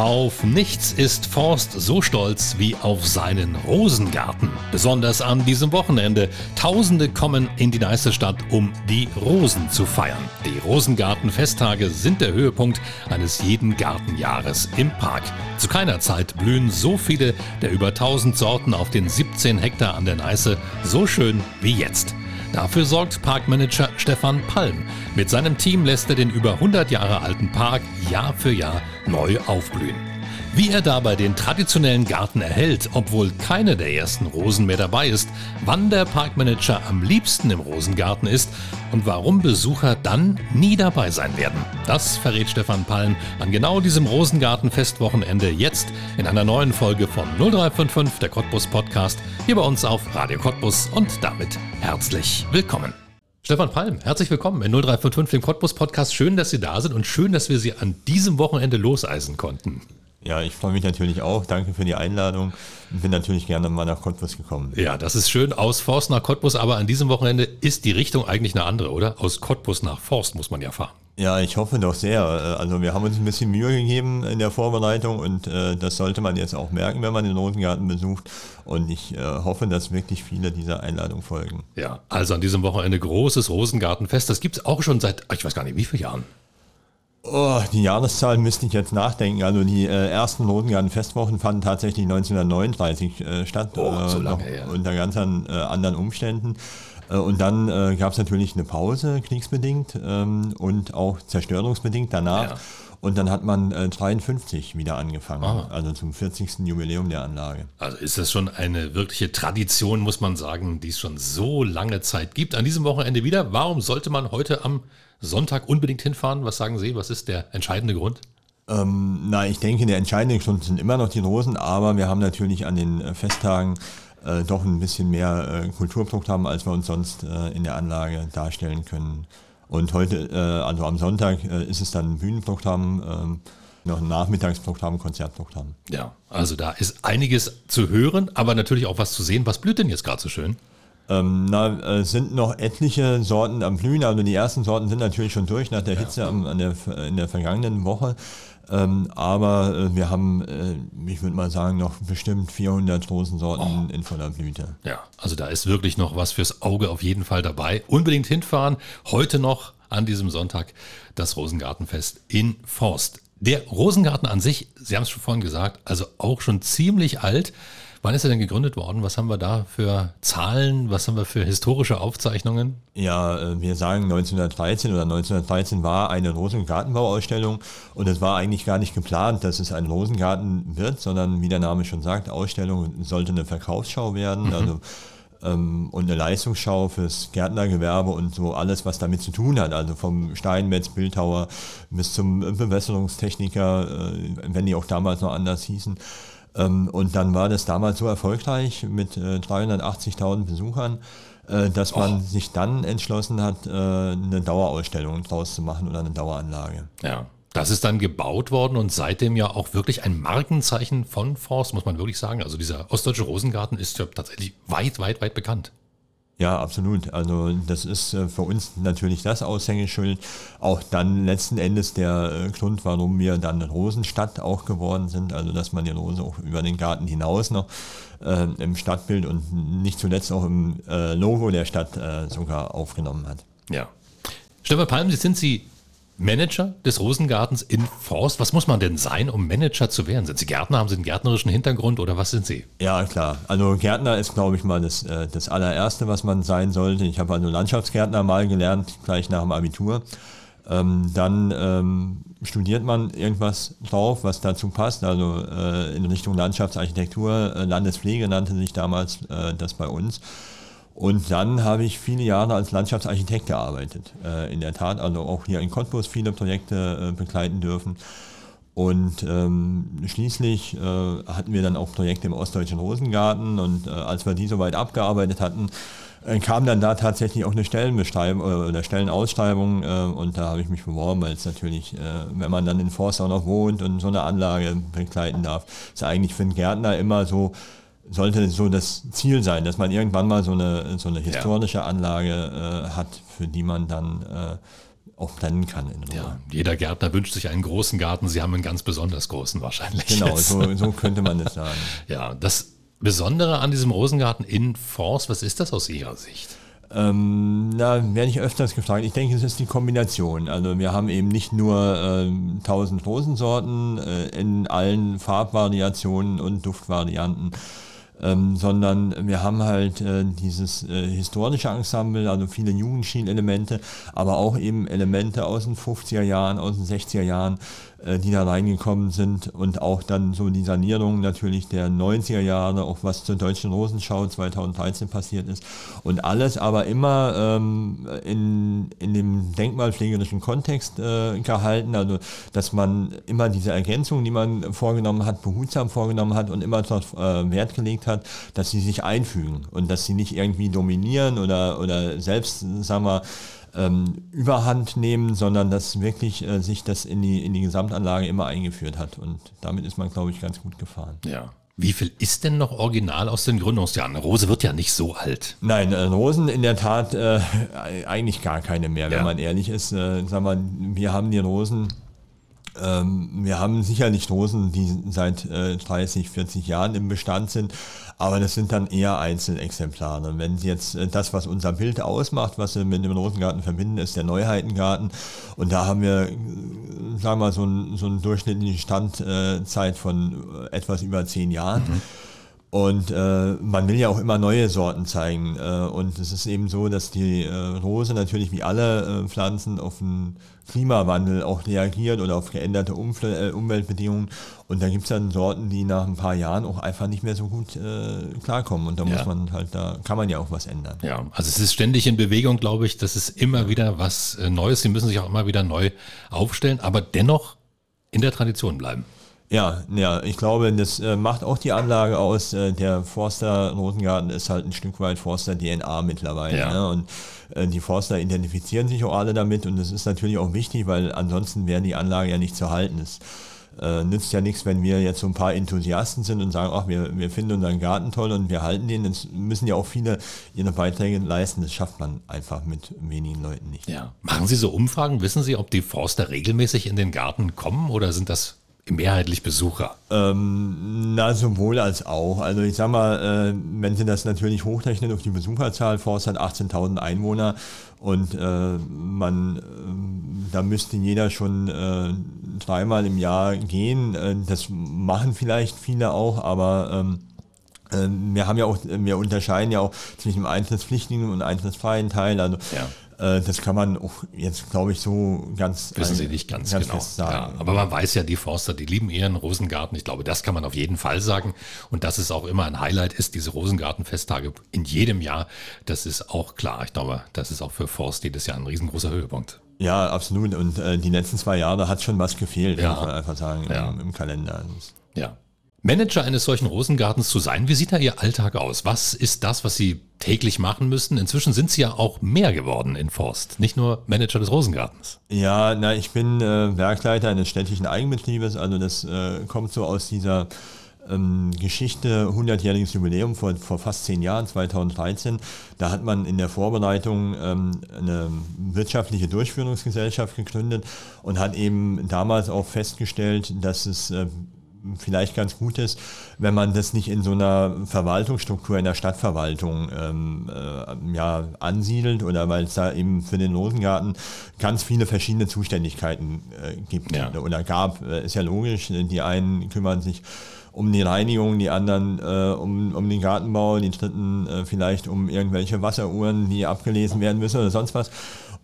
Auf nichts ist Forst so stolz wie auf seinen Rosengarten. Besonders an diesem Wochenende. Tausende kommen in die Neiße Stadt, um die Rosen zu feiern. Die Rosengartenfesttage sind der Höhepunkt eines jeden Gartenjahres im Park. Zu keiner Zeit blühen so viele der über 1000 Sorten auf den 17 Hektar an der Neiße so schön wie jetzt. Dafür sorgt Parkmanager Stefan Palm. Mit seinem Team lässt er den über 100 Jahre alten Park Jahr für Jahr neu aufblühen. Wie er dabei den traditionellen Garten erhält, obwohl keine der ersten Rosen mehr dabei ist, wann der Parkmanager am liebsten im Rosengarten ist und warum Besucher dann nie dabei sein werden. Das verrät Stefan Palm an genau diesem Rosengarten-Festwochenende jetzt in einer neuen Folge von 0355, der Cottbus Podcast, hier bei uns auf Radio Cottbus und damit herzlich willkommen. Stefan Palm, herzlich willkommen in 0355, dem Cottbus Podcast. Schön, dass Sie da sind und schön, dass wir Sie an diesem Wochenende loseisen konnten. Ja, ich freue mich natürlich auch. Danke für die Einladung. Ich bin natürlich gerne mal nach Cottbus gekommen. Ja, das ist schön. Aus Forst nach Cottbus, aber an diesem Wochenende ist die Richtung eigentlich eine andere, oder? Aus Cottbus nach Forst muss man ja fahren. Ja, ich hoffe doch sehr. Also wir haben uns ein bisschen Mühe gegeben in der Vorbereitung und äh, das sollte man jetzt auch merken, wenn man den Rosengarten besucht. Und ich äh, hoffe, dass wirklich viele dieser Einladung folgen. Ja, also an diesem Wochenende großes Rosengartenfest. Das gibt es auch schon seit, ich weiß gar nicht, wie viele Jahren. Oh, die Jahreszahl müsste ich jetzt nachdenken. Also die äh, ersten Rosengarten-Festwochen fanden tatsächlich 1939 äh, statt, oh, so äh, lange, ja. unter ganz an, äh, anderen Umständen. Äh, und dann äh, gab es natürlich eine Pause, kriegsbedingt ähm, und auch zerstörungsbedingt danach. Ja. Und dann hat man äh, 53 wieder angefangen, Ah. also zum 40. Jubiläum der Anlage. Also ist das schon eine wirkliche Tradition, muss man sagen, die es schon so lange Zeit gibt. An diesem Wochenende wieder. Warum sollte man heute am Sonntag unbedingt hinfahren? Was sagen Sie? Was ist der entscheidende Grund? Ähm, na, ich denke, der entscheidende Grund sind immer noch die Rosen, aber wir haben natürlich an den äh, Festtagen äh, doch ein bisschen mehr äh, Kulturprogramm, als wir uns sonst äh, in der Anlage darstellen können. Und heute, äh, also am Sonntag, äh, ist es dann ein Bühnenprogramm, ähm, noch ein Nachmittagsprogramm, Konzertprogramm. Ja, also da ist einiges zu hören, aber natürlich auch was zu sehen. Was blüht denn jetzt gerade so schön? Ähm, na, äh, sind noch etliche Sorten am Blühen, also die ersten Sorten sind natürlich schon durch nach der Hitze am, an der, in der vergangenen Woche. Ähm, aber äh, wir haben, äh, ich würde mal sagen, noch bestimmt 400 Rosensorten in voller Blüte. Ja, also da ist wirklich noch was fürs Auge auf jeden Fall dabei. Unbedingt hinfahren. Heute noch an diesem Sonntag das Rosengartenfest in Forst. Der Rosengarten an sich, Sie haben es schon vorhin gesagt, also auch schon ziemlich alt. Wann ist er denn gegründet worden? Was haben wir da für Zahlen? Was haben wir für historische Aufzeichnungen? Ja, äh, wir sagen 1913 oder 1913 war eine Rosengartenbauausstellung und es war eigentlich gar nicht geplant, dass es ein Rosengarten wird, sondern wie der Name schon sagt, Ausstellung sollte eine Verkaufsschau werden. Also ähm, und eine Leistungsschau fürs Gärtnergewerbe und so alles, was damit zu tun hat. Also vom Steinmetz, Bildhauer bis zum Bewässerungstechniker, äh, wenn die auch damals noch anders hießen. Ähm, und dann war das damals so erfolgreich mit äh, 380.000 Besuchern, äh, dass man sich dann entschlossen hat, äh, eine Dauerausstellung draus zu machen oder eine Daueranlage. Ja. Das ist dann gebaut worden und seitdem ja auch wirklich ein Markenzeichen von Forst, muss man wirklich sagen. Also dieser ostdeutsche Rosengarten ist ja tatsächlich weit, weit, weit bekannt. Ja, absolut. Also das ist äh, für uns natürlich das Aushängeschild. Auch dann letzten Endes der äh, Grund, warum wir dann Rosenstadt auch geworden sind. Also dass man die Rose auch über den Garten hinaus noch äh, im Stadtbild und nicht zuletzt auch im äh, Logo der Stadt äh, sogar aufgenommen hat. Ja. Stefan Palm, sind Sie Manager des Rosengartens in Forst. Was muss man denn sein, um Manager zu werden? Sind Sie Gärtner? Haben Sie einen gärtnerischen Hintergrund oder was sind Sie? Ja, klar. Also Gärtner ist, glaube ich, mal das, äh, das allererste, was man sein sollte. Ich habe also Landschaftsgärtner mal gelernt, gleich nach dem Abitur. Ähm, dann ähm, studiert man irgendwas drauf, was dazu passt, also äh, in Richtung Landschaftsarchitektur, äh, Landespflege nannte sich damals äh, das bei uns. Und dann habe ich viele Jahre als Landschaftsarchitekt gearbeitet. Äh, in der Tat, also auch hier in Cottbus viele Projekte äh, begleiten dürfen. Und ähm, schließlich äh, hatten wir dann auch Projekte im Ostdeutschen Rosengarten und äh, als wir die soweit abgearbeitet hatten, äh, kam dann da tatsächlich auch eine Stellenbeschreibung äh, oder Stellenausschreibung und da habe ich mich beworben, weil es natürlich, wenn man dann in Forst auch noch wohnt und so eine Anlage begleiten darf, ist eigentlich für einen Gärtner immer so sollte so das Ziel sein, dass man irgendwann mal so eine, so eine historische Anlage äh, hat, für die man dann äh, auch planen kann. ja, jeder Gärtner wünscht sich einen großen Garten. Sie haben einen ganz besonders großen wahrscheinlich. Genau, so, so könnte man es sagen. ja, das Besondere an diesem Rosengarten in Forst, was ist das aus Ihrer Sicht? Ähm, da werde ich öfters gefragt. Ich denke, es ist die Kombination. Also wir haben eben nicht nur ähm, 1000 Rosensorten äh, in allen Farbvariationen und Duftvarianten, ähm, sondern wir haben halt äh, dieses äh, historische Ensemble, also viele Jugendstil-Elemente, aber auch eben Elemente aus den 50er Jahren, aus den 60er Jahren, äh, die da reingekommen sind und auch dann so die Sanierung natürlich der 90er Jahre, auch was zur Deutschen Rosenschau 2013 passiert ist. Und alles aber immer ähm, in, in dem denkmalpflegerischen Kontext äh, gehalten, also dass man immer diese Ergänzungen, die man vorgenommen hat, behutsam vorgenommen hat und immer darauf äh, Wert gelegt hat, dass sie sich einfügen und dass sie nicht irgendwie dominieren oder, oder selbst, sagen wir, ähm, Überhand nehmen, sondern dass wirklich äh, sich das in die, in die Gesamtanlage immer eingeführt hat. Und damit ist man, glaube ich, ganz gut gefahren. Ja. Wie viel ist denn noch original aus den Gründungsjahren? Rose wird ja nicht so alt. Nein, äh, Rosen in der Tat äh, eigentlich gar keine mehr, ja. wenn man ehrlich ist. Äh, sag mal, wir haben die Rosen ähm, wir haben sicherlich Rosen, die seit äh, 30, 40 Jahren im Bestand sind, aber das sind dann eher Einzelexemplare. Wenn Sie jetzt äh, das, was unser Bild ausmacht, was wir mit dem Rosengarten verbinden, ist der Neuheitengarten. Und da haben wir, sagen wir mal, so, ein, so eine durchschnittliche Standzeit von äh, etwas über zehn Jahren. Mhm. Und äh, man will ja auch immer neue Sorten zeigen. Äh, und es ist eben so, dass die äh, Rose natürlich wie alle äh, Pflanzen auf den Klimawandel auch reagiert oder auf geänderte Umfl äh, Umweltbedingungen. Und da gibt es dann Sorten, die nach ein paar Jahren auch einfach nicht mehr so gut äh, klarkommen. Und da ja. muss man halt, da kann man ja auch was ändern. Ja, also es ist ständig in Bewegung, glaube ich. Das ist immer wieder was Neues. Sie müssen sich auch immer wieder neu aufstellen, aber dennoch in der Tradition bleiben. Ja, ja, ich glaube, das äh, macht auch die Anlage aus. Äh, der Forster Rosengarten ist halt ein Stück weit Forster DNA mittlerweile. Ja. Ne? Und äh, die Forster identifizieren sich auch alle damit und das ist natürlich auch wichtig, weil ansonsten wäre die Anlage ja nicht zu halten. Es nützt ja nichts, wenn wir jetzt so ein paar Enthusiasten sind und sagen, ach, wir, wir finden unseren Garten toll und wir halten den. Das müssen ja auch viele ihre Beiträge leisten. Das schafft man einfach mit wenigen Leuten nicht. Ja. Machen Sie so Umfragen? Wissen Sie, ob die Forster regelmäßig in den Garten kommen oder sind das mehrheitlich Besucher? Ähm, na, sowohl als auch. Also ich sag mal, äh, wenn Sie das natürlich hochrechnen auf die Besucherzahl, Forst hat 18.000 Einwohner und äh, man, äh, da müsste jeder schon äh, dreimal im Jahr gehen. Äh, das machen vielleicht viele auch, aber ähm, äh, wir haben ja auch, wir unterscheiden ja auch zwischen dem eintrittspflichtigen und eintrittsfreien Teil. Also ja. Äh, das kann man auch jetzt, glaube ich, so ganz wissen Sie nicht ganz, ganz genau. sagen. Ja, aber man weiß ja, die Forster, die lieben ihren Rosengarten. Ich glaube, das kann man auf jeden Fall sagen. Und dass es auch immer ein Highlight ist, diese Rosengartenfesttage in jedem Jahr, das ist auch klar. Ich glaube, das ist auch für Forst jedes Jahr ein riesengroßer Höhepunkt. Ja, absolut. Und äh, die letzten zwei Jahre hat schon was gefehlt, ja. muss man einfach sagen, ja. im, im Kalender. Ja. Manager eines solchen Rosengartens zu sein, wie sieht da Ihr Alltag aus? Was ist das, was Sie täglich machen müssen? Inzwischen sind Sie ja auch mehr geworden in Forst, nicht nur Manager des Rosengartens. Ja, na, ich bin äh, Werkleiter eines städtischen Eigenbetriebes, also das äh, kommt so aus dieser ähm, Geschichte, 100-jähriges Jubiläum vor, vor fast zehn Jahren, 2013. Da hat man in der Vorbereitung ähm, eine wirtschaftliche Durchführungsgesellschaft gegründet und hat eben damals auch festgestellt, dass es äh, vielleicht ganz gut ist, wenn man das nicht in so einer Verwaltungsstruktur in der Stadtverwaltung ähm, äh, ja, ansiedelt oder weil es da eben für den Rosengarten ganz viele verschiedene Zuständigkeiten äh, gibt ja. oder gab. Äh, ist ja logisch, die einen kümmern sich um die Reinigung, die anderen äh, um, um den Gartenbau, die dritten äh, vielleicht um irgendwelche Wasseruhren, die abgelesen werden müssen oder sonst was.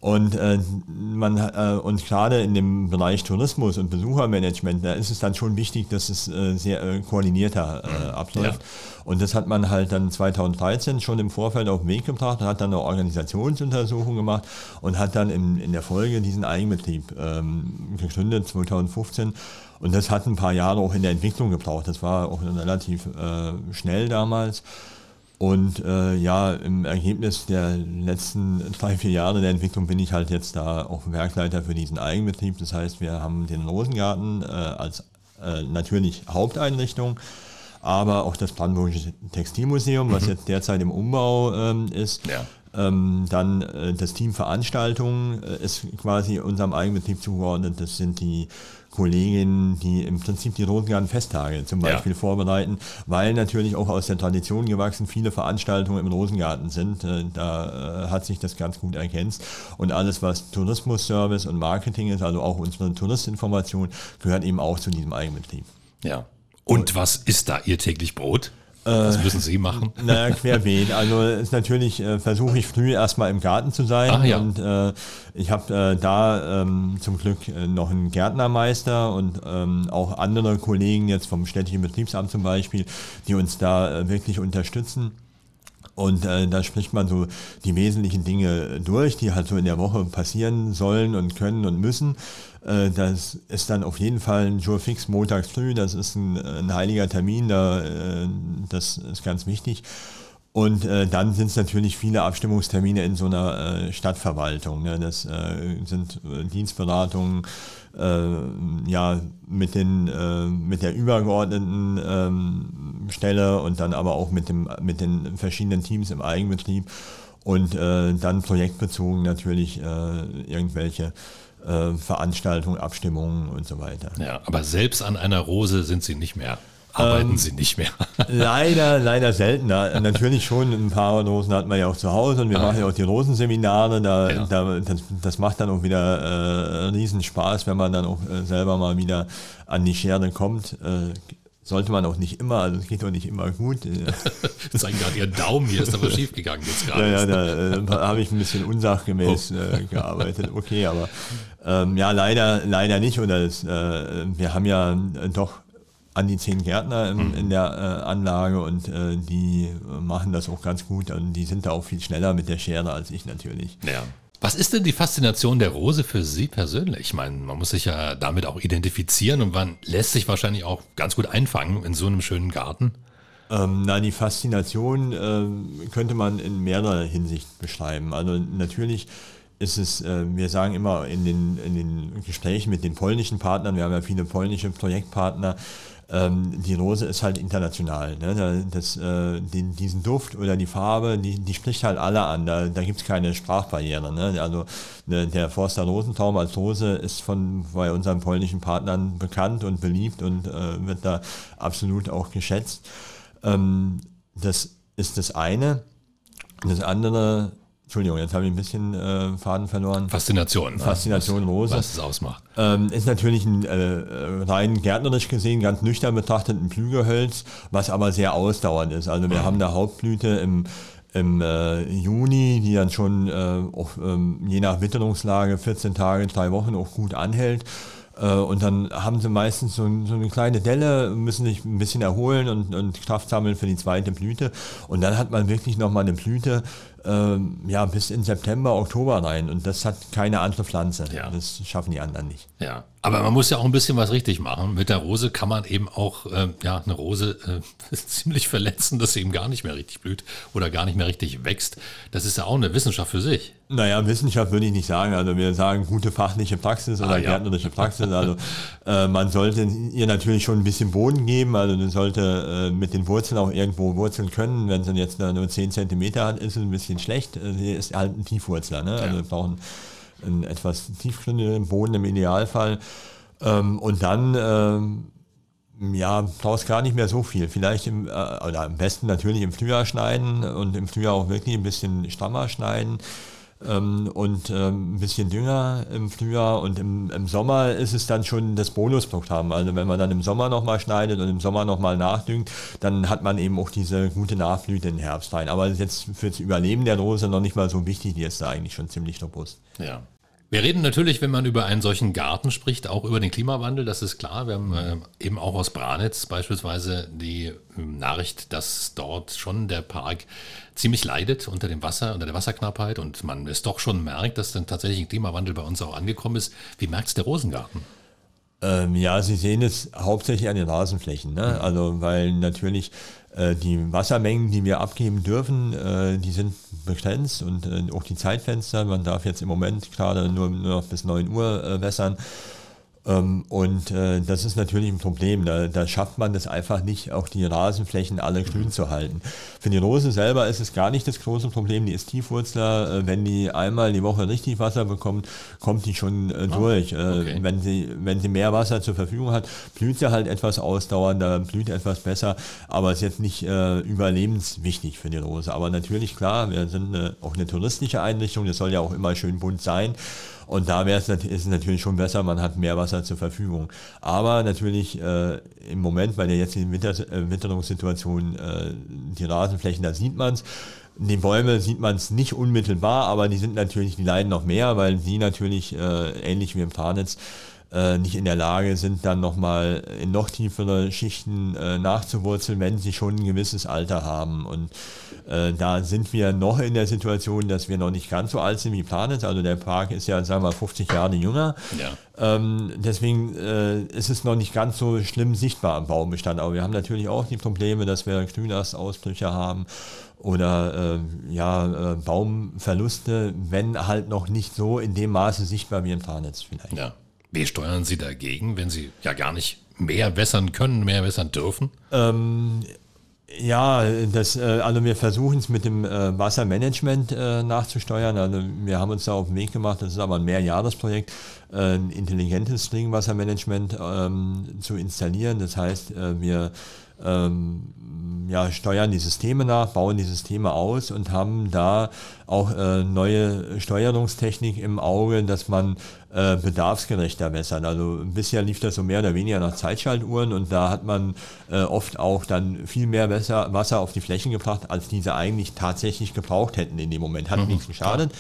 Und, äh, man, äh, und gerade in dem Bereich Tourismus und Besuchermanagement, da ist es dann schon wichtig, dass es äh, sehr äh, koordinierter äh, abläuft. Ja. Und das hat man halt dann 2013 schon im Vorfeld auf den Weg gebracht, hat dann eine Organisationsuntersuchung gemacht und hat dann in, in der Folge diesen Eigenbetrieb ähm, gegründet, 2015. Und das hat ein paar Jahre auch in der Entwicklung gebraucht. Das war auch relativ äh, schnell damals. Und äh, ja, im Ergebnis der letzten drei, vier Jahre der Entwicklung bin ich halt jetzt da auch Werkleiter für diesen Eigenbetrieb. Das heißt, wir haben den Rosengarten äh, als äh, natürlich Haupteinrichtung, aber auch das Brandenburgische Textilmuseum, was mhm. jetzt derzeit im Umbau ähm, ist. Ja. Ähm, dann äh, das Team Veranstaltungen äh, ist quasi unserem Eigenbetrieb zugeordnet. Das sind die Kolleginnen, die im Prinzip die Rosengarten-Festtage zum Beispiel ja. vorbereiten, weil natürlich auch aus der Tradition gewachsen viele Veranstaltungen im Rosengarten sind. Äh, da hat sich das ganz gut ergänzt. Und alles, was Tourismusservice und Marketing ist, also auch unsere Touristinformation, gehört eben auch zu diesem Eigenbetrieb. Ja. Und was ist da Ihr täglich Brot? Das müssen Sie machen. Naja, querbeet. Also ist natürlich äh, versuche ich früh erstmal im Garten zu sein. Ach, ja. Und äh, ich habe äh, da ähm, zum Glück äh, noch einen Gärtnermeister und ähm, auch andere Kollegen jetzt vom städtischen Betriebsamt zum Beispiel, die uns da äh, wirklich unterstützen. Und äh, da spricht man so die wesentlichen Dinge durch, die halt so in der Woche passieren sollen und können und müssen. Äh, das ist dann auf jeden Fall ein Jour fix montags früh, das ist ein, ein heiliger Termin, da, äh, das ist ganz wichtig. Und äh, dann sind es natürlich viele Abstimmungstermine in so einer äh, Stadtverwaltung. Ne? Das äh, sind äh, Dienstberatungen, äh, ja, mit, den, mit der übergeordneten ähm, Stelle und dann aber auch mit, dem, mit den verschiedenen Teams im Eigenbetrieb und dann projektbezogen natürlich irgendwelche Veranstaltungen, Abstimmungen und so weiter. Ja, aber selbst an einer Rose sind Sie nicht mehr arbeiten ähm, Sie nicht mehr? leider, leider seltener. Natürlich schon ein paar Rosen hat man ja auch zu Hause und wir ah, machen ja auch die Rosenseminare. Da, ja. da, das, das, macht dann auch wieder äh, riesen Spaß, wenn man dann auch äh, selber mal wieder an die Schere kommt. Äh, sollte man auch nicht immer, also es geht auch nicht immer gut. Sie zeigen gerade Ihren Daumen, hier ist aber schief gegangen jetzt gerade. Ja, ja, da äh, habe ich ein bisschen unsachgemäß oh. äh, gearbeitet. Okay, aber ähm, ja, leider, leider nicht. Oder das, äh, wir haben ja doch an die zehn Gärtner in, mhm. in der äh, Anlage und äh, die machen das auch ganz gut und die sind da auch viel schneller mit der Schere als ich natürlich. Ja. Was ist denn die Faszination der Rose für Sie persönlich? Ich meine, man muss sich ja damit auch identifizieren und man lässt sich wahrscheinlich auch ganz gut einfangen in so einem schönen Garten. Ähm, na, die Faszination äh, könnte man in mehrerer Hinsicht beschreiben. Also natürlich ist es, äh, wir sagen immer in den, in den Gesprächen mit den polnischen Partnern, wir haben ja viele polnische Projektpartner, ähm, die Rose ist halt international. Ne? Das, äh, den, diesen Duft oder die Farbe, die, die spricht halt alle an. Da, da gibt es keine Sprachbarriere. Ne? Also ne, der Forster Rosentraum als Rose ist von bei unseren polnischen Partnern bekannt und beliebt und äh, wird da absolut auch geschätzt. Ähm, das ist das eine. Das andere Entschuldigung, jetzt habe ich ein bisschen äh, Faden verloren. Faszination. Ne? Faszination was, Rose. Was es ausmacht. Ähm, ist natürlich ein äh, rein gärtnerisch gesehen, ganz nüchtern betrachtet ein Plügehölz, was aber sehr ausdauernd ist. Also wir mhm. haben eine Hauptblüte im, im äh, Juni, die dann schon äh, auch, ähm, je nach Witterungslage 14 Tage, drei Wochen auch gut anhält. Äh, und dann haben sie meistens so, so, eine kleine Delle, müssen sich ein bisschen erholen und, und Kraft sammeln für die zweite Blüte. Und dann hat man wirklich nochmal eine Blüte, ähm, ja, bis in September, Oktober rein. Und das hat keine andere Pflanze. Ja. Das schaffen die anderen nicht. Ja, aber man muss ja auch ein bisschen was richtig machen. Mit der Rose kann man eben auch äh, ja, eine Rose äh, ziemlich verletzen, dass sie eben gar nicht mehr richtig blüht oder gar nicht mehr richtig wächst. Das ist ja auch eine Wissenschaft für sich. Naja, Wissenschaft würde ich nicht sagen. Also wir sagen gute fachliche Praxis oder ah, ja. gärtnerische Praxis. Also äh, man sollte ihr natürlich schon ein bisschen Boden geben. Also man sollte äh, mit den Wurzeln auch irgendwo wurzeln können. Wenn sie jetzt nur 10 cm hat, ist es ein bisschen schlecht. Äh, sie ist halt ein Tiefwurzler. Ne? Also wir brauchen einen etwas tiefgründigen Boden im Idealfall. Ähm, und dann ähm, ja, brauchst gar nicht mehr so viel. Vielleicht im, äh, oder am besten natürlich im Frühjahr schneiden und im Frühjahr auch wirklich ein bisschen strammer schneiden ähm, und ähm, ein bisschen Dünger im Frühjahr und im, im, Sommer ist es dann schon das Bonusprogramm. Also wenn man dann im Sommer nochmal schneidet und im Sommer nochmal nachdüngt, dann hat man eben auch diese gute Nachblüte im Herbst rein. Aber jetzt für das Überleben der Rose noch nicht mal so wichtig, die ist da eigentlich schon ziemlich robust. Ja. Wir reden natürlich, wenn man über einen solchen Garten spricht, auch über den Klimawandel, das ist klar. Wir haben äh, eben auch aus Branitz beispielsweise die äh, Nachricht, dass dort schon der Park ziemlich leidet unter dem Wasser, unter der Wasserknappheit und man es doch schon merkt, dass dann tatsächlich ein Klimawandel bei uns auch angekommen ist. Wie merkt es der Rosengarten? Ähm, ja, Sie sehen es hauptsächlich an den Rasenflächen. Ne? Mhm. Also, weil natürlich die Wassermengen, die wir abgeben dürfen, äh, die sind begrenzt und äh, auch die Zeitfenster. Man darf jetzt im Moment gerade nur noch bis 9 Uhr wässern. Ähm, und äh, das ist natürlich ein Problem. Da, da, schafft man das einfach nicht, auch die Rasenflächen alle grün zu halten. Für die Rose selber ist es gar nicht das große Problem. Die ist Tiefwurzler. Äh, wenn die einmal die Woche richtig Wasser bekommt, kommt die schon äh, ah, durch. Äh, okay. wenn, sie, wenn sie mehr Wasser zur Verfügung hat, blüht sie halt etwas ausdauernder, blüht etwas besser. Aber ist jetzt nicht äh, überlebenswichtig für die Rose. Aber natürlich, klar, wir sind eine, auch eine touristische Einrichtung. Das soll ja auch immer schön bunt sein. Und da wäre es, natürlich schon besser, man hat mehr Wasser zur Verfügung. Aber natürlich äh, im Moment bei der jetzigen Winter, äh, Witterungssituation, äh, die Rasenflächen, da sieht man es. Die Bäume sieht man es nicht unmittelbar, aber die sind natürlich, die leiden noch mehr, weil die natürlich äh, ähnlich wie im Tarnitz äh, nicht in der Lage sind, dann nochmal in noch tiefere Schichten äh, nachzuwurzeln, wenn sie schon ein gewisses Alter haben. Und äh, da sind wir noch in der Situation, dass wir noch nicht ganz so alt sind wie Planet. Also der Park ist ja, sagen wir, 50 Jahre jünger. Ja. Ähm, deswegen äh, ist es noch nicht ganz so schlimm sichtbar am Baumbestand. Aber wir haben natürlich auch die Probleme, dass wir Grünastausbrüche haben oder äh, ja, äh, Baumverluste, wenn halt noch nicht so in dem Maße sichtbar wie im Tarnetz vielleicht. Ja. Wie steuern Sie dagegen, wenn Sie ja gar nicht mehr wässern können, mehr wässern dürfen? Ähm, ja, das, äh, also wir versuchen es mit dem äh, Wassermanagement äh, nachzusteuern. Also wir haben uns da auf den Weg gemacht, das ist aber ein Mehrjahresprojekt, ein intelligentes Trinkwassermanagement ähm, zu installieren. Das heißt, wir ähm, ja, steuern die Systeme nach, bauen die Systeme aus und haben da auch äh, neue Steuerungstechnik im Auge, dass man äh, bedarfsgerechter wässert. Also bisher lief das so mehr oder weniger nach Zeitschaltuhren und da hat man äh, oft auch dann viel mehr Wasser, Wasser auf die Flächen gebracht, als diese eigentlich tatsächlich gebraucht hätten in dem Moment. Hat mhm. nichts geschadet.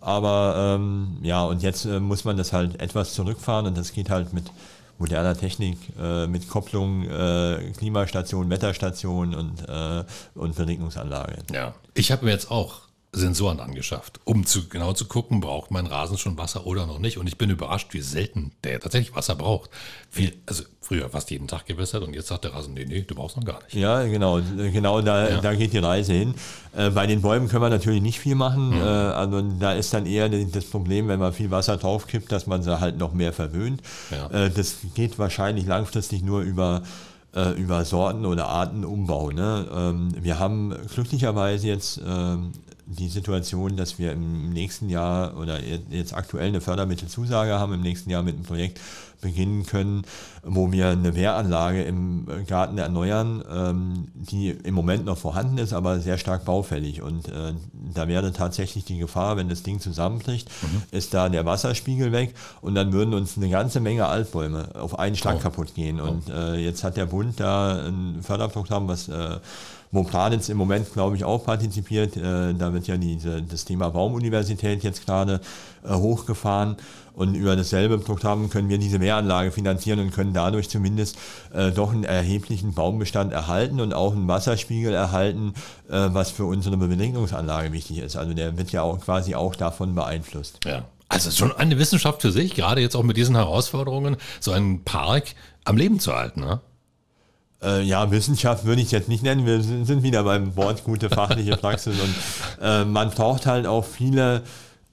Aber ähm, ja, und jetzt äh, muss man das halt etwas zurückfahren und das geht halt mit moderner Technik äh, mit Kopplung, äh, Klimastation, Wetterstation und, äh, und Beregnungsanlage. Ja, ich habe mir jetzt auch Sensoren angeschafft, um zu, genau zu gucken, braucht mein Rasen schon Wasser oder noch nicht. Und ich bin überrascht, wie selten der tatsächlich Wasser braucht. Viel, also früher fast jeden Tag gewässert und jetzt sagt der Rasen, nee, nee, du brauchst noch gar nicht. Ja, genau, genau da, ja. da geht die Reise hin. Äh, bei den Bäumen können wir natürlich nicht viel machen. Mhm. Äh, also da ist dann eher das Problem, wenn man viel Wasser draufkippt, dass man sie halt noch mehr verwöhnt. Ja. Äh, das geht wahrscheinlich langfristig nur über äh, über Sorten oder Artenumbau. Ne? Ähm, wir haben glücklicherweise jetzt ähm, die Situation, dass wir im nächsten Jahr oder jetzt aktuell eine Fördermittelzusage haben, im nächsten Jahr mit einem Projekt beginnen können, wo wir eine Wehranlage im Garten erneuern, ähm, die im Moment noch vorhanden ist, aber sehr stark baufällig. Und äh, da wäre tatsächlich die Gefahr, wenn das Ding zusammenbricht, mhm. ist da der Wasserspiegel weg und dann würden uns eine ganze Menge Altbäume auf einen Schlag oh. kaputt gehen. Und oh. äh, jetzt hat der Bund da ein Förderprogramm, was äh, wo Planitz im Moment, glaube ich, auch partizipiert. Äh, da wird ja diese, das Thema Baumuniversität jetzt gerade äh, hochgefahren. Und über dasselbe Programm können wir diese Mehranlage finanzieren und können dadurch zumindest äh, doch einen erheblichen Baumbestand erhalten und auch einen Wasserspiegel erhalten, äh, was für unsere Beregnungsanlage wichtig ist. Also der wird ja auch quasi auch davon beeinflusst. Ja. Also schon eine Wissenschaft für sich, gerade jetzt auch mit diesen Herausforderungen, so einen Park am Leben zu halten. Ne? Äh, ja, Wissenschaft würde ich jetzt nicht nennen. Wir sind, wieder beim Wort gute fachliche Praxis und äh, man braucht halt auch viele,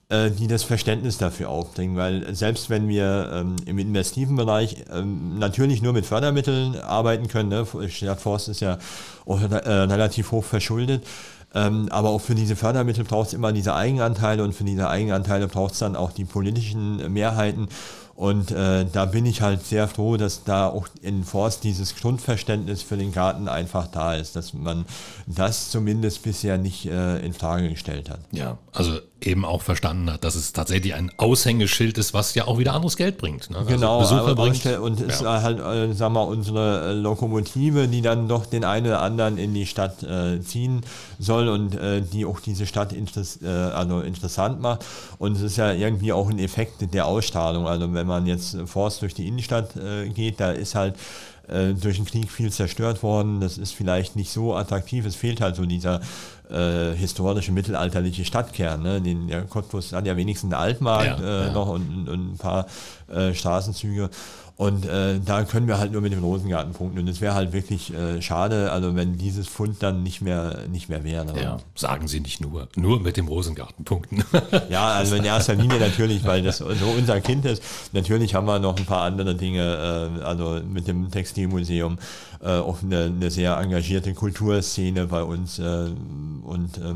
äh, die das Verständnis dafür aufbringen, weil selbst wenn wir ähm, im investiven Bereich ähm, natürlich nur mit Fördermitteln arbeiten können, ne? Forst ist ja auch äh, relativ hoch verschuldet, ähm, aber auch für diese Fördermittel braucht es immer diese Eigenanteile und für diese Eigenanteile braucht es dann auch die politischen Mehrheiten. Und äh, da bin ich halt sehr froh, dass da auch in Forst dieses Grundverständnis für den Garten einfach da ist, dass man das zumindest bisher nicht äh, in Frage gestellt hat. Ja, also eben auch verstanden hat, dass es tatsächlich ein Aushängeschild ist, was ja auch wieder anderes Geld bringt. Ne? Also genau, also Besucher bringt. und ist ja. halt, äh, sagen wir, unsere äh, Lokomotive, die dann doch den einen oder anderen in die Stadt äh, ziehen soll und äh, die auch diese Stadt interess äh, also interessant macht. Und es ist ja irgendwie auch ein Effekt der Ausstrahlung. Also wenn man jetzt Forst durch die Innenstadt geht, da ist halt durch den Krieg viel zerstört worden. Das ist vielleicht nicht so attraktiv. Es fehlt halt so dieser äh, historische mittelalterliche Stadtkern. Ne? Den, der Cottbus hat ja wenigstens einen Altmarkt Ja, äh, ja. noch und, und ein paar äh, Straßenzüge. Und äh, da können wir halt nur mit dem Rosengarten punkten. Und es wäre halt wirklich äh, schade, also wenn dieses Fund dann nicht mehr, nicht mehr wäre. Ja, sagen Sie nicht nur. Nur mit dem Rosengarten punkten. Ja, also in erster Linie natürlich, weil das so unser Kind ist. Natürlich haben wir noch ein paar andere Dinge, äh, also mit dem Textilmuseum, äh, auch eine, eine sehr engagierte Kulturszene bei uns äh, und äh,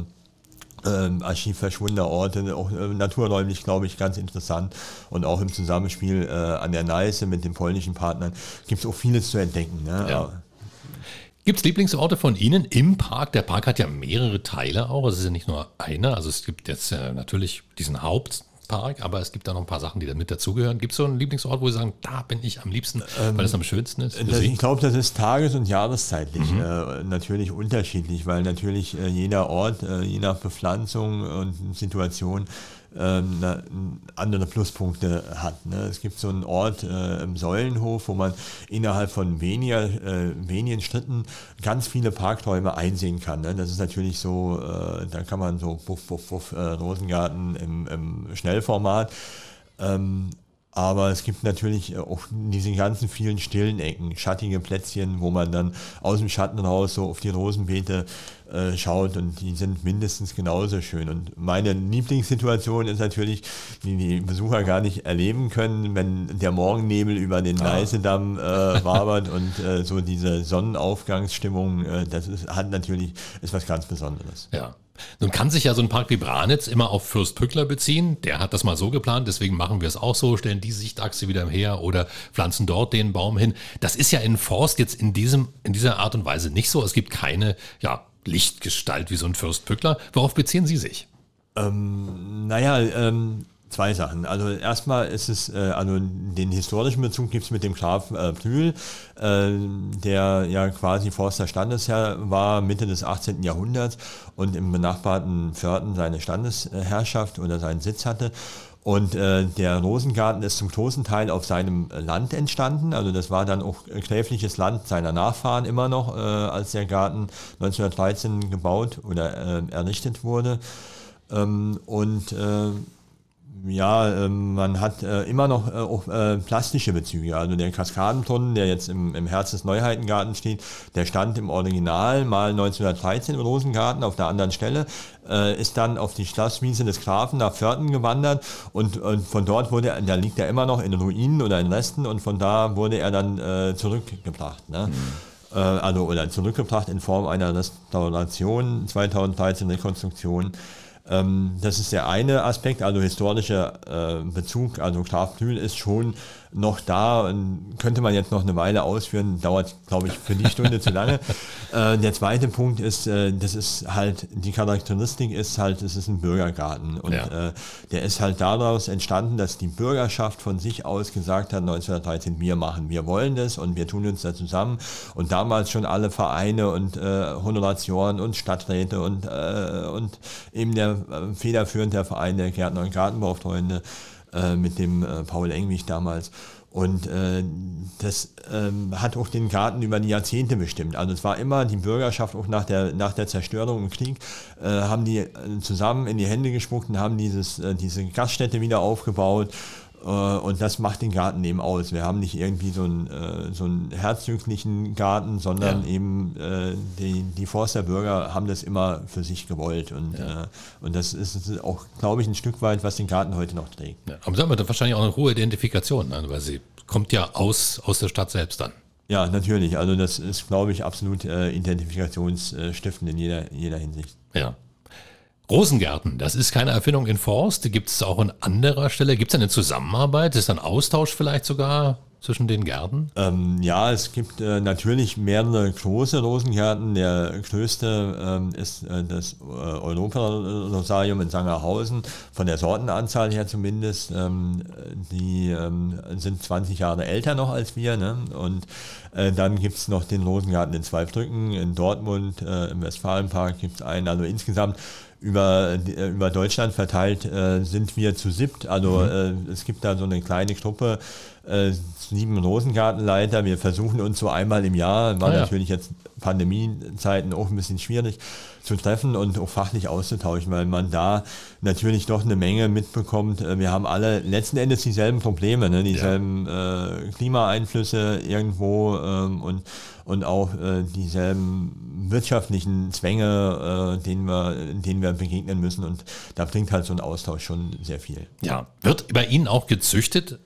ähm, Archiv verschwundener Orte, auch äh, naturräumlich, glaube ich, ganz interessant. Und auch im Zusammenspiel äh, an der Neiße mit den polnischen Partnern gibt es auch vieles zu entdecken. Ne? Ja. Gibt es Lieblingsorte von Ihnen im Park? Der Park hat ja mehrere Teile auch. Es ist ja nicht nur einer. Also es gibt jetzt äh, natürlich diesen Hauptpark, aber es gibt da noch ein paar Sachen, die da mit dazugehören. Gibt es so einen Lieblingsort, wo Sie sagen, da bin ich am liebsten, weil es am schönsten ist? ich glaube, das ist tages- und jahreszeitlich äh, natürlich unterschiedlich, weil natürlich äh, jeder Ort, äh, je nach Bepflanzung und Situation, ähm, andere Pluspunkte hat. Ne? Es gibt so einen Ort äh, im Säulenhof, wo man innerhalb von weniger, äh, wenigen Schritten ganz viele Parkträume einsehen kann. Ne? Das ist natürlich so, äh, da kann man so buff, buff, buff, Rosengarten im, im Schnellformat. Ähm, aber es gibt natürlich auch diese ganzen vielen stillen Ecken, schattige Plätzchen, wo man dann aus dem Schatten raus so auf die Rosenbeete äh, schaut und die sind mindestens genauso schön. Und meine Lieblingssituation ist natürlich, die die Besucher gar nicht erleben können, wenn der Morgennebel über den Neißedamm äh, wabert und äh, so diese Sonnenaufgangsstimmung, äh, das ist, hat natürlich, ist was ganz Besonderes. Ja. Nun kann sich ja so ein Park wie Branitz immer auf Fürst Pückler beziehen. Der hat das mal so geplant, deswegen machen wir es auch so, stellen die Sichtachse wieder her oder pflanzen dort den Baum hin. Das ist ja in Forst jetzt in, diesem, in dieser Art und Weise nicht so. Es gibt keine ja, Lichtgestalt wie so ein Fürst Pückler. Worauf beziehen Sie sich? Naja, ähm, zwei Sachen. Also erstmal ist es, äh, also den historischen Bezug gibt es mit dem Graf äh, Plühl, äh, der ja quasi Forster Standesherr war Mitte des 18. Jahrhunderts und im benachbarten Pförten seine Standesherrschaft oder seinen Sitz hatte. Und äh, der Rosengarten ist zum großen Teil auf seinem Land entstanden. Also das war dann auch gräfliches Land seiner Nachfahren immer noch, äh, als der Garten 1913 gebaut oder äh, errichtet wurde. Ähm, und äh, ja, ähm, man hat äh, immer noch äh, auch äh, plastische Bezüge. Also der Kaskadenbrunnen, der jetzt im, im Herz des Neuheitengartens steht, der stand im Original mal 1913 im Rosengarten auf der anderen Stelle, ist dann auf die Schlosswiese des Grafen nach Pförten gewandert und, und von dort wurde er, da liegt er immer noch in Ruinen oder in Resten und von da wurde er dann äh, zurückgebracht. Ne? Äh, also oder zurückgebracht in Form einer Restauration, 2013 Rekonstruktion. Ähm, das ist der eine Aspekt, also historischer äh, Bezug. Also Graf Plühl ist schon noch da und könnte man jetzt noch eine Weile ausführen, dauert, glaube ich, für die Stunde zu lange. Äh, der zweite Punkt ist, äh, das ist halt, die Charakteristik ist halt, es ist ein Bürgergarten und Ja. äh, der ist halt daraus entstanden, dass die Bürgerschaft von sich aus gesagt hat, 1913, wir machen, wir wollen das und wir tun uns da zusammen und damals schon alle Vereine und äh, Honoratioren und Stadträte und, äh, und eben der äh, federführende Verein der Gärtner und Gartenbaufreunde äh, mit dem äh, Paul Engwig damals. Und äh, das ähm, hat auch den Garten über die Jahrzehnte bestimmt. Also es war immer die Bürgerschaft, auch nach der, nach der Zerstörung im Krieg, äh, haben die äh, zusammen in die Hände gespuckt und haben dieses, äh, diese Gaststätte wieder aufgebaut. Äh, Und das macht den Garten eben aus. Wir haben nicht irgendwie so einen, äh, so einen herzoglichen Garten, sondern Ja. eben äh, die, die Forsterbürger haben das immer für sich gewollt. Und, äh, und das ist auch, glaube ich, ein Stück weit, was den Garten heute noch trägt. Ja, aber damit wahrscheinlich auch eine hohe Identifikation, ne? weil sie kommt ja aus, aus der Stadt selbst dann. Ja, natürlich. Also das ist, glaube ich, absolut identifikationsstiftend in jeder, jeder Hinsicht. Ja. Rosengärten, das ist keine Erfindung in Forst, gibt es auch an anderer Stelle. Gibt es eine Zusammenarbeit? Ist ein Austausch vielleicht sogar zwischen den Gärten? Ähm, ja, es gibt äh, natürlich mehrere große Rosengärten. Der größte ähm, ist äh, das äh, Europa-Rosarium in Sangerhausen, von der Sortenanzahl her zumindest. Ähm, die ähm, sind 20 Jahre älter noch als wir. Ne? Und äh, dann gibt es noch den Rosengarten in Zweibrücken, in Dortmund, äh, im Westfalenpark gibt es einen. Also insgesamt über, äh, über Deutschland verteilt äh, sind wir zu siebt. Also äh, es gibt da so eine kleine Gruppe äh, sieben Rosengartenleiter. Wir versuchen uns so einmal im Jahr, war ah, ja. natürlich jetzt Pandemiezeiten auch ein bisschen schwierig zu treffen und auch fachlich auszutauschen, weil man da natürlich doch eine Menge mitbekommt. Äh, wir haben alle letzten Endes dieselben Probleme, ne? dieselben ja. äh, Klimaeinflüsse irgendwo ähm, und, und auch äh, dieselben wirtschaftlichen Zwänge, äh, denen, wir, denen wir begegnen müssen. Und da bringt halt so ein Austausch schon sehr viel. Ja, wird bei Ihnen auch gezüchtet?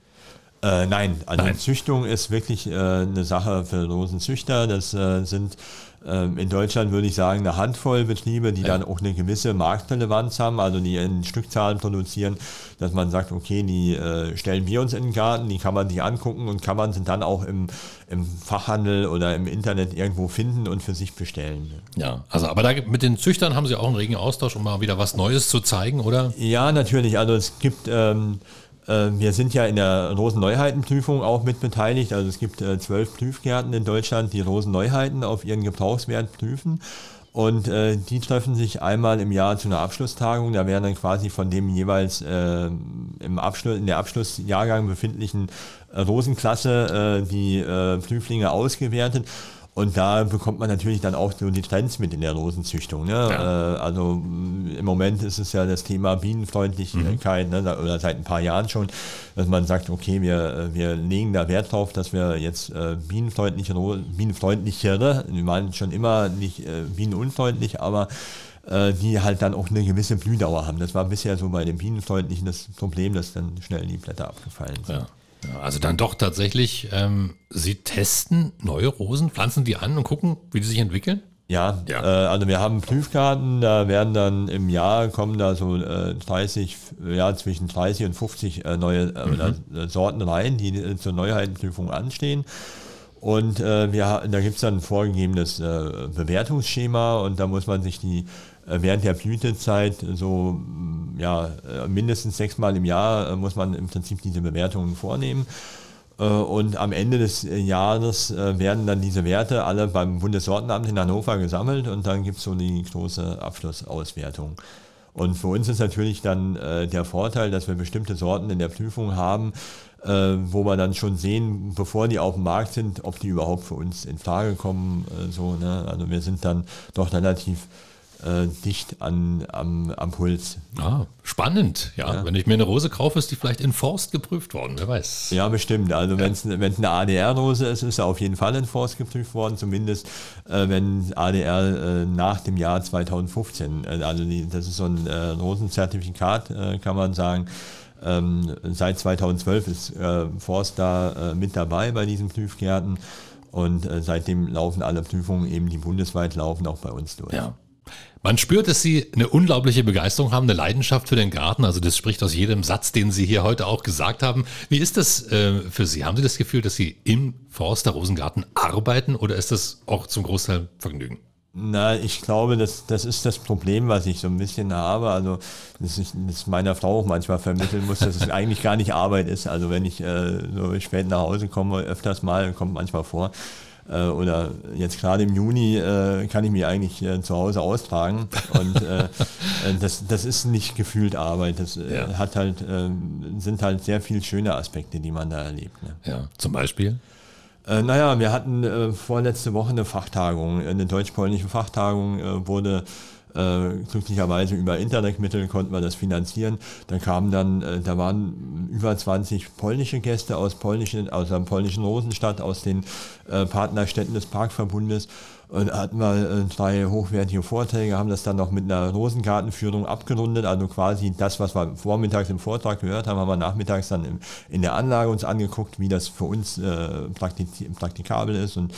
Äh, nein, also nein. Züchtung ist wirklich äh, eine Sache für Rosenzüchter. Das äh, sind in Deutschland würde ich sagen eine Handvoll Betriebe, die ja. dann auch eine gewisse Marktrelevanz haben, also die in Stückzahlen produzieren, dass man sagt, okay, die äh, stellen wir uns in den Garten, die kann man sich angucken und kann man sie dann auch im, im Fachhandel oder im Internet irgendwo finden und für sich bestellen. Ja, also aber da mit den Züchtern haben Sie auch einen regen Austausch, um mal wieder was Neues zu zeigen, oder? Ja, natürlich. Also es gibt ähm, äh, wir sind ja in der Rosenneuheitenprüfung auch mit beteiligt. Also es gibt äh, zwölf Prüfgärten in Deutschland, die Rosenneuheiten auf ihren Gebrauchswert prüfen. Und äh, die treffen sich einmal im Jahr zu einer Abschlusstagung. Da werden dann quasi von dem jeweils äh, im Abschluss, in der Abschlussjahrgang befindlichen äh, Rosenklasse äh, die äh, Prüflinge ausgewertet. Und da bekommt man natürlich dann auch so die Trends mit in der Rosenzüchtung. Ne? Ja. Äh, also im Moment ist es ja das Thema Bienenfreundlichkeit, mhm. ne? oder seit ein paar Jahren schon, dass man sagt, okay, wir, wir legen da Wert drauf, dass wir jetzt äh, bienenfreundliche, bienenfreundlichere, wir meinen schon immer nicht äh, bienenunfreundlich, aber äh, die halt dann auch eine gewisse Blühdauer haben. Das war bisher so bei den Bienenfreundlichen das Problem, dass dann schnell die Blätter abgefallen sind. Ja. Also dann doch tatsächlich, ähm, Sie testen neue Rosen, pflanzen die an und gucken, wie die sich entwickeln? Ja, ja. Äh, also wir haben Prüfkarten, da werden dann im Jahr kommen da so äh, 30, ja zwischen 30 und 50 äh, neue äh, mhm. Sorten rein, die äh, zur Neuheitenprüfung anstehen. Und äh, wir, da gibt es dann ein vorgegebenes Bewertungsschema und da muss man sich die während der Blütezeit so ja, mindestens sechsmal im Jahr muss man im Prinzip diese Bewertungen vornehmen. Äh, und am Ende des Jahres äh, werden dann diese Werte alle beim Bundessortenamt in Hannover gesammelt und dann gibt es so die große Abschlussauswertung. Und für uns ist natürlich dann äh, der Vorteil, dass wir bestimmte Sorten in der Prüfung haben, wo wir dann schon sehen, bevor die auf dem Markt sind, ob die überhaupt für uns in Frage kommen. ne? Also wir sind dann doch relativ äh, dicht an, am, am Puls. Ah, spannend. Ja, ja, wenn ich mir eine Rose kaufe, ist die vielleicht in Forst geprüft worden, wer weiß. Ja, bestimmt. Also ja. wenn es eine ADR-Rose ist, ist er auf jeden Fall in Forst geprüft worden, zumindest äh, wenn ADR äh, nach dem Jahr 2015, äh, also die, das ist so ein äh, Rosenzertifikat, äh, kann man sagen. Ähm, seit 2012 ist Forst da mit dabei bei diesen Prüfgärten. Und seitdem laufen alle Prüfungen eben, die bundesweit laufen, auch bei uns durch. Ja. Man spürt, dass Sie eine unglaubliche Begeisterung haben, eine Leidenschaft für den Garten. Also das spricht aus jedem Satz, den Sie hier heute auch gesagt haben. Wie ist das äh, für Sie? Haben Sie das Gefühl, dass Sie im Forster Rosengarten arbeiten oder ist das auch zum Großteil Vergnügen? Na, ich glaube, das, das ist das Problem, was ich so ein bisschen habe. Also, das ich das meiner Frau auch manchmal vermitteln muss, dass es eigentlich gar nicht Arbeit ist. Also, wenn ich äh, so spät nach Hause komme, öfters mal, kommt manchmal vor, oder jetzt gerade im Juni äh, kann ich mich eigentlich äh, zu Hause austragen und äh, äh, das, das ist nicht gefühlt Arbeit, das äh, ja. hat halt, sind halt sehr viele schöne Aspekte, die man da erlebt. Ne? Ja, zum Beispiel? naja, wir hatten vorletzte Woche eine Fachtagung, eine deutsch-polnische Fachtagung wurde äh, glücklicherweise über Internetmittel konnten wir das finanzieren. Da kamen dann, äh, da waren über 20 polnische Gäste aus, polnischen, aus der polnischen Rosenstadt, aus den äh, Partnerstädten des Parkverbundes. Und hatten wir äh, drei hochwertige Vorträge, haben das dann noch mit einer Rosengartenführung abgerundet. Also quasi das, was wir vormittags im Vortrag gehört haben, haben wir nachmittags dann in, in der Anlage uns angeguckt, wie das für uns äh, praktikabel ist. Und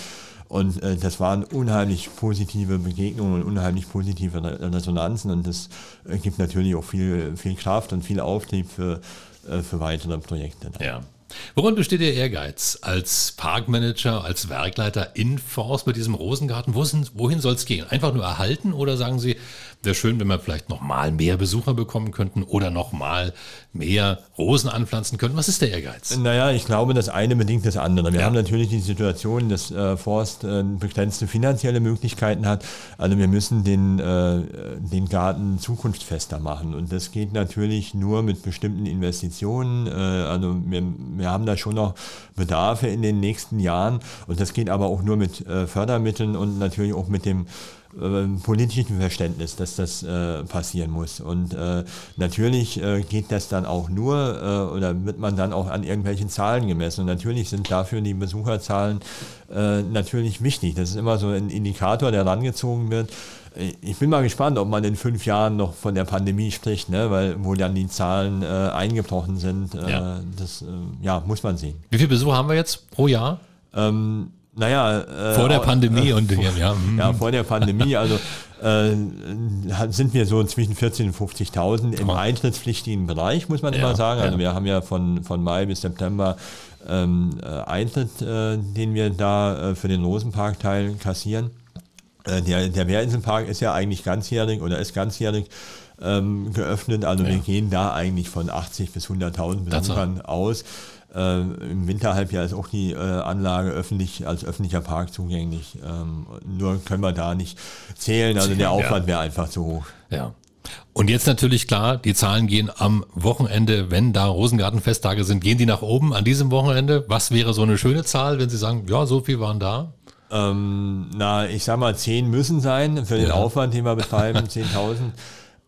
und äh, das waren unheimlich positive Begegnungen und unheimlich positive Resonanzen. Und das äh, gibt natürlich auch viel, viel Kraft und viel Auftrieb für, äh, für weitere Projekte. Ja. Worin besteht Ihr Ehrgeiz als Parkmanager, als Werkleiter in Forst mit diesem Rosengarten? Wohin soll es gehen? Einfach nur erhalten oder sagen Sie, wäre schön, wenn wir vielleicht nochmal mehr Besucher bekommen könnten oder nochmal mehr Rosen anpflanzen könnten? Was ist der Ehrgeiz? Naja, ich glaube, das eine bedingt das andere. Wir ja. haben natürlich die Situation, dass äh, Forst äh, begrenzte finanzielle Möglichkeiten hat. Also wir müssen den, äh, den Garten zukunftsfester machen. Und das geht natürlich nur mit bestimmten Investitionen. Äh, also wir wir haben da schon noch Bedarfe in den nächsten Jahren und das geht aber auch nur mit äh, Fördermitteln und natürlich auch mit dem politischen Verständnis, dass das äh, passieren muss. Und äh, natürlich äh, geht das dann auch nur äh, oder wird man dann auch an irgendwelchen Zahlen gemessen. Und natürlich sind dafür die Besucherzahlen äh, natürlich wichtig. Das ist immer so ein Indikator, der rangezogen wird. Ich bin mal gespannt, ob man in fünf Jahren noch von der Pandemie spricht, ne? weil wo dann die Zahlen eingebrochen sind. Ja. Das ja, muss man sehen. Wie viele Besucher haben wir jetzt pro Jahr? Ähm, naja. Äh, vor der Pandemie äh, und vor, ja. ja, vor der Pandemie, also äh, sind wir so zwischen 14.000 und 50.000 im oh. eintrittspflichtigen Bereich, muss man ja, immer sagen. Also ja. wir haben ja von, von Mai bis September ähm, äh, Eintritt, äh, den wir da äh, für den Rosenparkteil kassieren. der, der Wehrinselpark ist ja eigentlich ganzjährig oder ist ganzjährig ähm, geöffnet. Also ja. wir gehen da eigentlich von 80 bis 100.000 Besuchern aus. Äh, Im Winterhalbjahr ist auch die äh, Anlage öffentlich als öffentlicher Park zugänglich. Ähm, nur können wir da nicht zählen. Also der Aufwand wäre einfach zu hoch. Ja. Und jetzt natürlich klar, die Zahlen gehen am Wochenende, wenn da Rosengartenfesttage sind, gehen die nach oben an diesem Wochenende. Was wäre so eine schöne Zahl, wenn Sie sagen, ja, so viel waren da? Ähm, na, ich sag mal, 10 müssen sein für den ja. Aufwand, den wir betreiben, 10.000.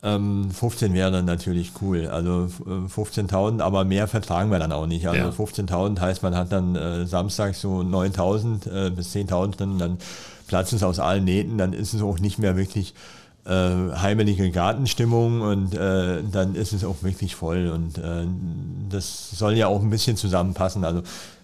Ähm, 15 wäre dann natürlich cool. Also 15.000, äh, aber mehr vertragen wir dann auch nicht. Also ja. 15.000 heißt, man hat dann äh, Samstag so 9.000 äh, bis 10.000 drin, dann platzen es aus allen Nähten, dann ist es auch nicht mehr wirklich äh, heimelige Gartenstimmung und äh, dann ist es auch wirklich voll und äh, das soll ja auch ein bisschen zusammenpassen. Also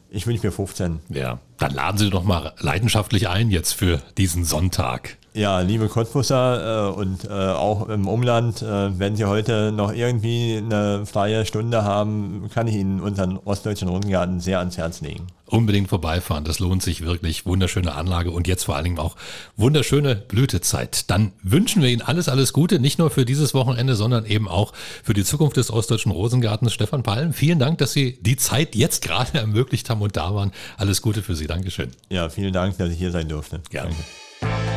ich wünsche mir 15. Ja, dann laden Sie doch mal leidenschaftlich ein jetzt für diesen Sonntag. Ja, liebe Cottbusser äh, und äh, auch im Umland, äh, wenn Sie heute noch irgendwie eine freie Stunde haben, kann ich Ihnen unseren Ostdeutschen Rosengarten sehr ans Herz legen. Unbedingt vorbeifahren, das lohnt sich wirklich. Wunderschöne Anlage und jetzt vor allen Dingen auch wunderschöne Blütezeit. Dann wünschen wir Ihnen alles, alles Gute, nicht nur für dieses Wochenende, sondern eben auch für die Zukunft des Ostdeutschen Rosengartens. Stefan Palm, vielen Dank, dass Sie die Zeit jetzt gerade ermöglicht haben und da waren. Alles Gute für Sie. Dankeschön. Ja, vielen Dank, dass ich hier sein durfte. Gerne. Danke.